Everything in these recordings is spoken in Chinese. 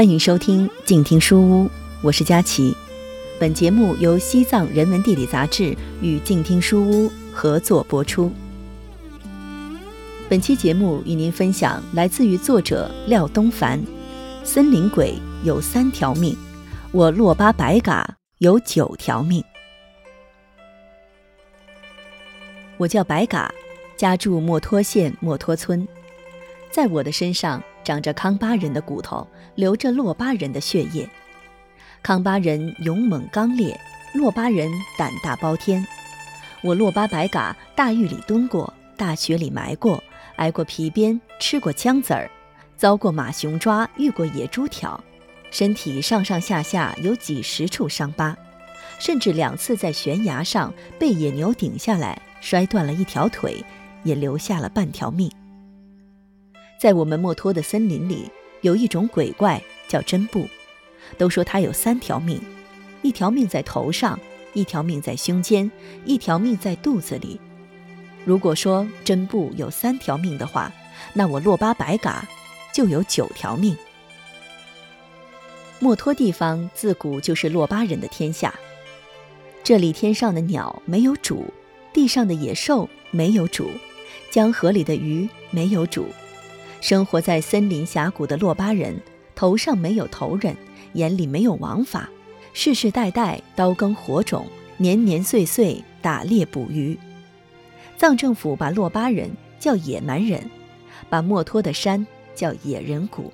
欢迎收听静听书屋，我是佳琪。本节目由西藏人文地理杂志与静听书屋合作播出。本期节目与您分享来自于作者廖东凡：“森林鬼有三条命，我洛巴白嘎有九条命。”我叫白嘎，家住墨脱县墨脱村，在我的身上。长着康巴人的骨头，流着洛巴人的血液。康巴人勇猛刚烈，洛巴人胆大包天。我洛巴白嘎大狱里蹲过，大雪里埋过，挨过皮鞭，吃过枪子儿，遭过马熊抓，遇过野猪挑，身体上上下下有几十处伤疤，甚至两次在悬崖上被野牛顶下来，摔断了一条腿，也留下了半条命。在我们墨脱的森林里，有一种鬼怪叫真布，都说他有三条命，一条命在头上，一条命在胸间，一条命在肚子里。如果说真布有三条命的话，那我洛巴白嘎就有九条命。墨脱地方自古就是洛巴人的天下，这里天上的鸟没有主，地上的野兽没有主，江河里的鱼没有主。生活在森林峡谷的洛巴人，头上没有头人，眼里没有王法，世世代代刀耕火种，年年岁岁打猎捕鱼。藏政府把洛巴人叫野蛮人，把墨脱的山叫野人谷。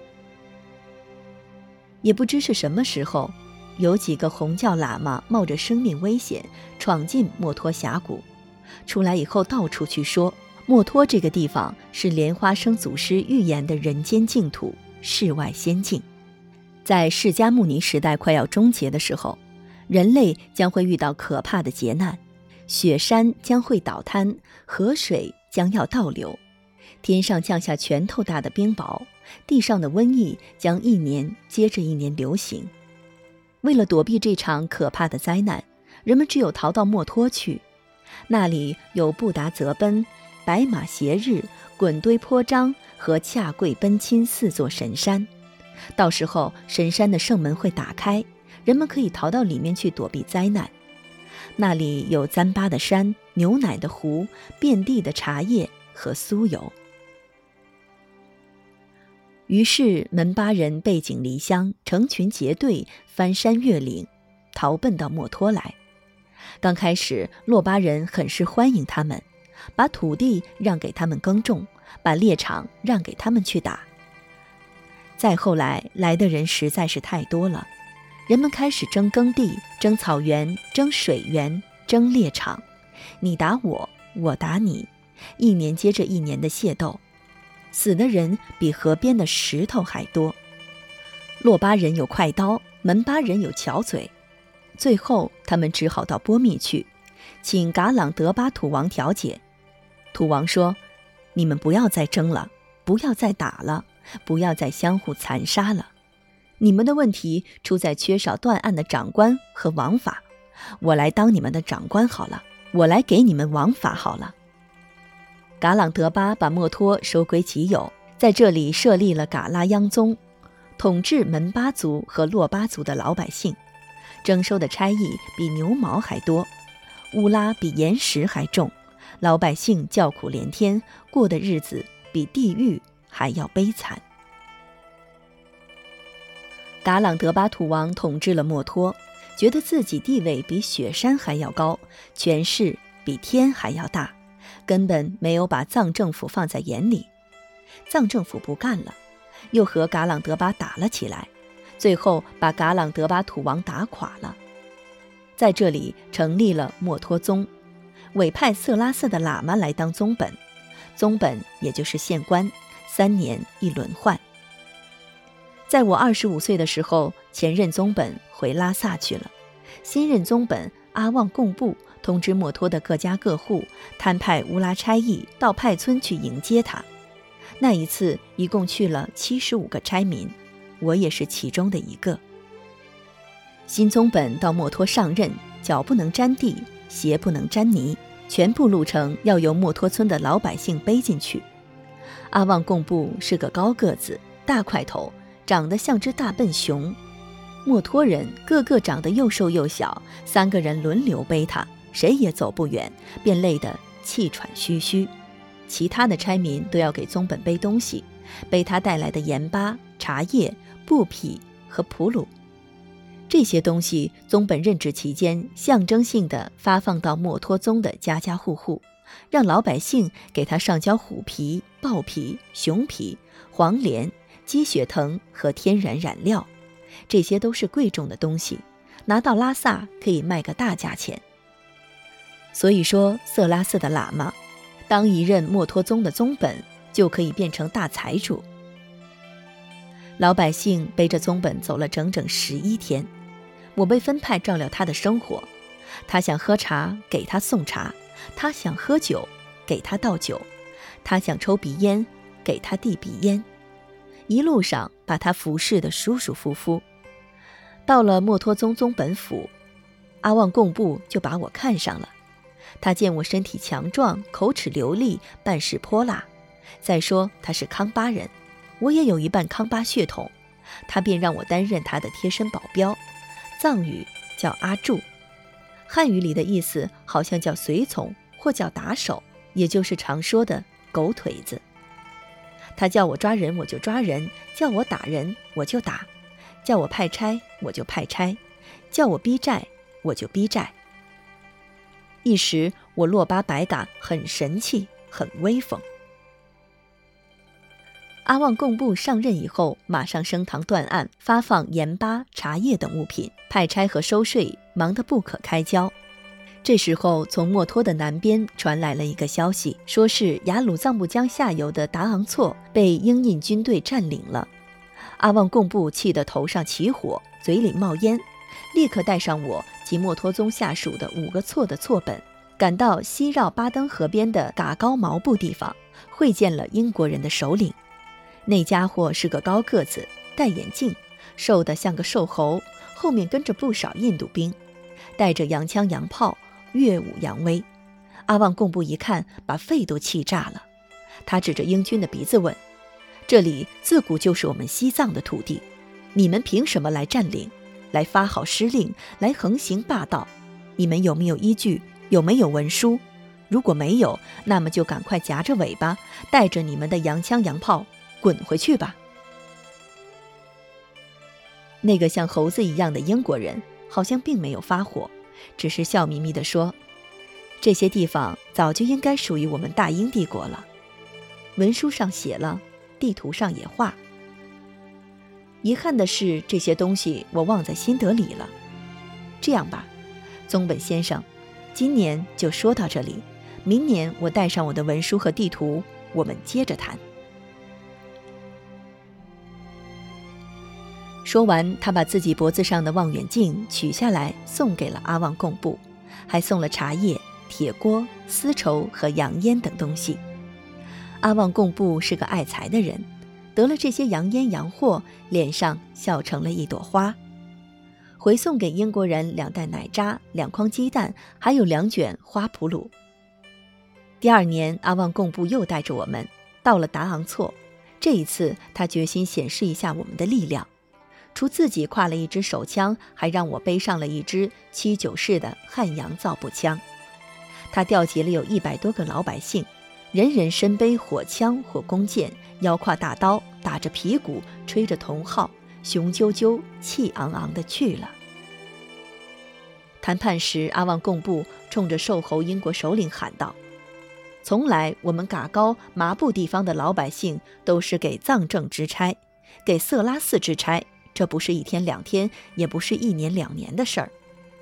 也不知是什么时候，有几个红教喇嘛冒着生命危险闯进墨脱峡谷，出来以后到处去说。墨脱这个地方是莲花生祖师预言的人间净土、世外仙境，在释迦牟尼时代快要终结的时候，人类将会遇到可怕的劫难，雪山将会倒塌，河水将要倒流，天上降下拳头大的冰雹，地上的瘟疫将一年接着一年流行。为了躲避这场可怕的灾难，人们只有逃到墨脱去，那里有布达泽奔。白马斜日、滚堆坡张和恰贵奔亲四座神山，到时候神山的圣门会打开，人们可以逃到里面去躲避灾难。那里有糌巴的山、牛奶的湖、遍地的茶叶和酥油。于是门巴人背井离乡，成群结队翻山越岭，逃奔到墨脱来。刚开始，洛巴人很是欢迎他们。把土地让给他们耕种，把猎场让给他们去打。再后来，来的人实在是太多了，人们开始争耕地、争草原、争水源、争猎场，你打我，我打你，一年接着一年的械斗，死的人比河边的石头还多。洛巴人有快刀，门巴人有巧嘴，最后他们只好到波密去，请噶朗德巴土王调解。土王说：“你们不要再争了，不要再打了，不要再相互残杀了。你们的问题出在缺少断案的长官和王法。我来当你们的长官好了，我来给你们王法好了。”噶朗德巴把墨脱收归己有，在这里设立了噶拉央宗，统治门巴族和洛巴族的老百姓，征收的差役比牛毛还多，乌拉比岩石还重。老百姓叫苦连天，过的日子比地狱还要悲惨。噶朗德巴土王统治了墨脱，觉得自己地位比雪山还要高，权势比天还要大，根本没有把藏政府放在眼里。藏政府不干了，又和噶朗德巴打了起来，最后把噶朗德巴土王打垮了，在这里成立了墨脱宗。委派色拉寺的喇嘛来当宗本，宗本也就是县官，三年一轮换。在我二十五岁的时候，前任宗本回拉萨去了，新任宗本阿旺贡布通知墨脱的各家各户，摊派乌拉差役到派村去迎接他。那一次一共去了七十五个差民，我也是其中的一个。新宗本到墨脱上任，脚不能沾地，鞋不能沾泥。全部路程要由墨脱村的老百姓背进去。阿旺贡布是个高个子、大块头，长得像只大笨熊。墨脱人个个长得又瘦又小，三个人轮流背他，谁也走不远，便累得气喘吁吁。其他的差民都要给宗本背东西，背他带来的盐巴、茶叶、布匹和普鲁。这些东西，宗本任职期间象征性的发放到墨脱宗的家家户户，让老百姓给他上交虎皮、豹皮、熊皮、黄连、鸡血藤和天然染料。这些都是贵重的东西，拿到拉萨可以卖个大价钱。所以说，色拉寺的喇嘛，当一任墨脱宗的宗本，就可以变成大财主。老百姓背着宗本走了整整十一天，我被分派照料他的生活。他想喝茶，给他送茶；他想喝酒，给他倒酒；他想抽鼻烟，给他递鼻烟。一路上把他服侍得舒舒服服。到了墨脱宗宗本府，阿旺贡布就把我看上了。他见我身体强壮，口齿流利，办事泼辣。再说他是康巴人，我也有一半康巴血统，他便让我担任他的贴身保镖。藏语叫阿柱，汉语里的意思好像叫随从或叫打手，也就是常说的狗腿子。他叫我抓人，我就抓人；叫我打人，我就打；叫我派差，我就派差；叫我逼债，我就逼债。一时我落巴百嘎很神气，很威风。阿旺贡布上任以后，马上升堂断案，发放盐巴、茶叶等物品，派差和收税，忙得不可开交。这时候，从墨脱的南边传来了一个消息，说是雅鲁藏布江下游的达昂措被英印军队占领了。阿旺贡布气得头上起火，嘴里冒烟，立刻带上我及墨脱宗下属的五个错的错本，赶到西绕巴登河边的嘎高毛布地方，会见了英国人的首领。那家伙是个高个子，戴眼镜，瘦得像个瘦猴，后面跟着不少印度兵，带着洋枪洋炮。耀武扬威，阿旺贡布一看，把肺都气炸了。他指着英军的鼻子问：“这里自古就是我们西藏的土地，你们凭什么来占领？来发号施令？来横行霸道？你们有没有依据？有没有文书？如果没有，那么就赶快夹着尾巴，带着你们的洋枪洋炮滚回去吧！”那个像猴子一样的英国人好像并没有发火。只是笑眯眯地说：“这些地方早就应该属于我们大英帝国了，文书上写了，地图上也画。遗憾的是，这些东西我忘在心得里了。这样吧，宗本先生，今年就说到这里，明年我带上我的文书和地图，我们接着谈。”说完，他把自己脖子上的望远镜取下来，送给了阿旺贡布，还送了茶叶、铁锅、丝绸和洋烟等东西。阿旺贡布是个爱财的人，得了这些洋烟洋货，脸上笑成了一朵花。回送给英国人两袋奶渣、两筐鸡蛋，还有两卷花普鲁。第二年，阿旺贡布又带着我们到了达昂措，这一次他决心显示一下我们的力量。除自己挎了一支手枪，还让我背上了一支七九式的汉阳造步枪。他调集了有一百多个老百姓，人人身背火枪或弓箭，腰挎大刀，打着皮鼓，吹着铜号，雄赳赳、气昂昂地去了。谈判时，阿旺贡布冲着瘦猴英国首领喊道：“从来我们嘎高麻布地方的老百姓都是给藏政支差，给色拉寺支差。”这不是一天两天，也不是一年两年的事儿，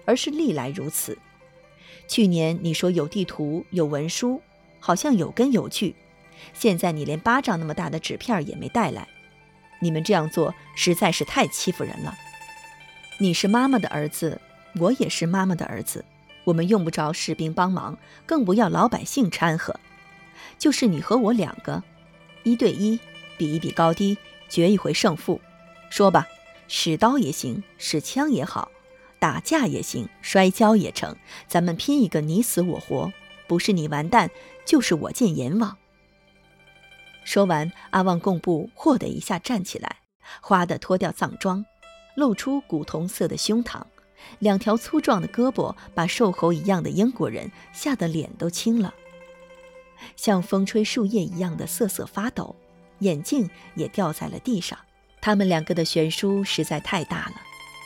而是历来如此。去年你说有地图有文书，好像有根有据，现在你连巴掌那么大的纸片也没带来，你们这样做实在是太欺负人了。你是妈妈的儿子，我也是妈妈的儿子，我们用不着士兵帮忙，更不要老百姓掺和，就是你和我两个，一对一比一比高低，决一回胜负，说吧。使刀也行，使枪也好，打架也行，摔跤也成，咱们拼一个你死我活，不是你完蛋，就是我见阎王。说完，阿旺贡布霍的一下站起来，哗的脱掉藏装，露出古铜色的胸膛，两条粗壮的胳膊把瘦猴一样的英国人吓得脸都青了，像风吹树叶一样的瑟瑟发抖，眼镜也掉在了地上。他们两个的悬殊实在太大了，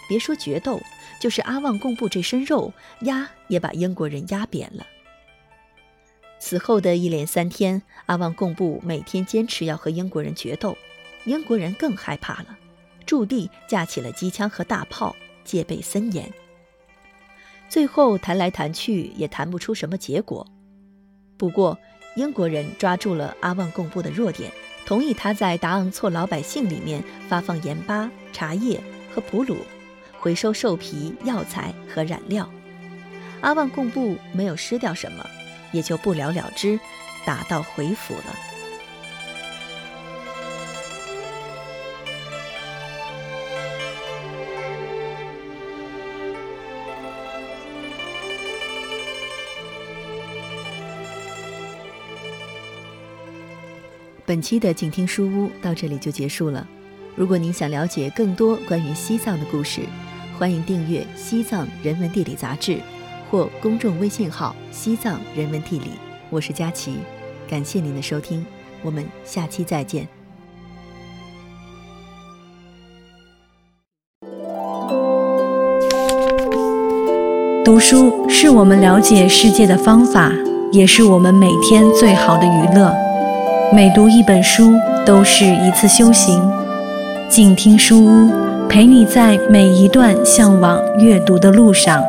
别说决斗，就是阿旺贡布这身肉压也把英国人压扁了。此后的一连三天，阿旺贡布每天坚持要和英国人决斗，英国人更害怕了，驻地架起了机枪和大炮，戒备森严。最后谈来谈去也谈不出什么结果。不过，英国人抓住了阿旺贡布的弱点。同意他在达昂措老百姓里面发放盐巴、茶叶和普鲁，回收兽皮、药材和染料。阿旺贡布没有失掉什么，也就不了了之，打道回府了。本期的静听书屋到这里就结束了。如果您想了解更多关于西藏的故事，欢迎订阅《西藏人文地理》杂志或公众微信号“西藏人文地理”。我是佳琪，感谢您的收听，我们下期再见。读书是我们了解世界的方法，也是我们每天最好的娱乐。每读一本书，都是一次修行。静听书屋，陪你在每一段向往阅读的路上。